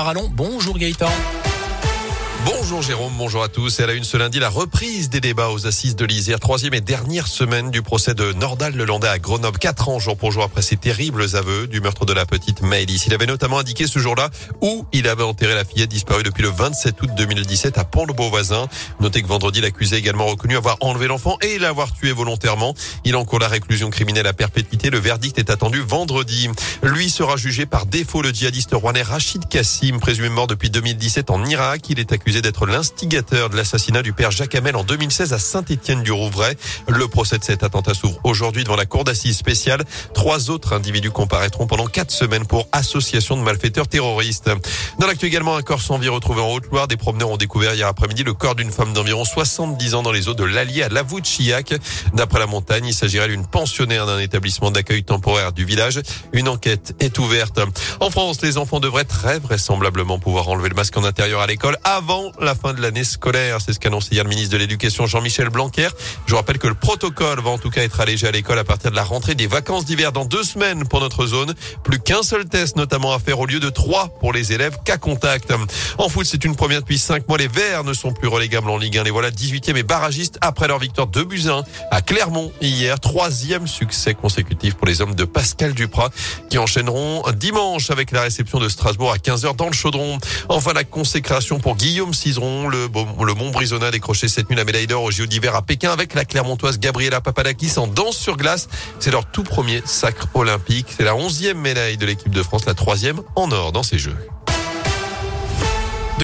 Allons, bonjour Gaëtan. Bonjour Jérôme, bonjour à tous. Et à la une ce lundi, la reprise des débats aux assises de l'Isère. Troisième et dernière semaine du procès de Nordal Lelandais à Grenoble. Quatre ans jour pour jour après ses terribles aveux du meurtre de la petite Maëlys. Il avait notamment indiqué ce jour-là où il avait enterré la fillette disparue depuis le 27 août 2017 à Pont-de-Beauvoisin. Notez que vendredi, l'accusé également reconnu avoir enlevé l'enfant et l'avoir tué volontairement. Il encourt la réclusion criminelle à perpétuité. Le verdict est attendu vendredi. Lui sera jugé par défaut le djihadiste rouennais Rachid Kassim, présumé mort depuis 2017 en Irak. Il est accusé d'être l'instigateur de l'assassinat du père Jacques Hamel en 2016 à Saint-Étienne-du-Rouvray. Le procès de cet attentat s'ouvre aujourd'hui devant la cour d'assises spéciale. Trois autres individus comparaîtront pendant quatre semaines pour association de malfaiteurs terroristes. Dans l'actu également, un corps sans vie retrouvé en Haute-Loire. Des promeneurs ont découvert hier après-midi le corps d'une femme d'environ 70 ans dans les eaux de l'Allier à Lavouchiac. D'après la montagne, il s'agirait d'une pensionnaire d'un établissement d'accueil temporaire du village. Une enquête est ouverte. En France, les enfants devraient très vraisemblablement pouvoir enlever le masque en intérieur à l'école avant la fin de l'année scolaire. C'est ce qu'annonce hier le ministre de l'Éducation Jean-Michel Blanquer. Je rappelle que le protocole va en tout cas être allégé à l'école à partir de la rentrée des vacances d'hiver dans deux semaines pour notre zone. Plus qu'un seul test notamment à faire au lieu de trois pour les élèves cas contact. En foot, c'est une première depuis cinq mois. Les Verts ne sont plus relégables en Ligue 1. Les voilà 18e et barragistes après leur victoire de Buzyn à Clermont hier. Troisième succès consécutif pour les hommes de Pascal Duprat qui enchaîneront dimanche avec la réception de Strasbourg à 15h dans le chaudron. Enfin, la consécration pour Guillaume Cizeron le, le Mont-Brisonnat a décroché cette nuit la médaille d'or au JO d'hiver à Pékin avec la Clermontoise Gabriela Papadakis en danse sur glace. C'est leur tout premier sacre olympique. C'est la onzième médaille de l'équipe de France, la troisième en or dans ces Jeux.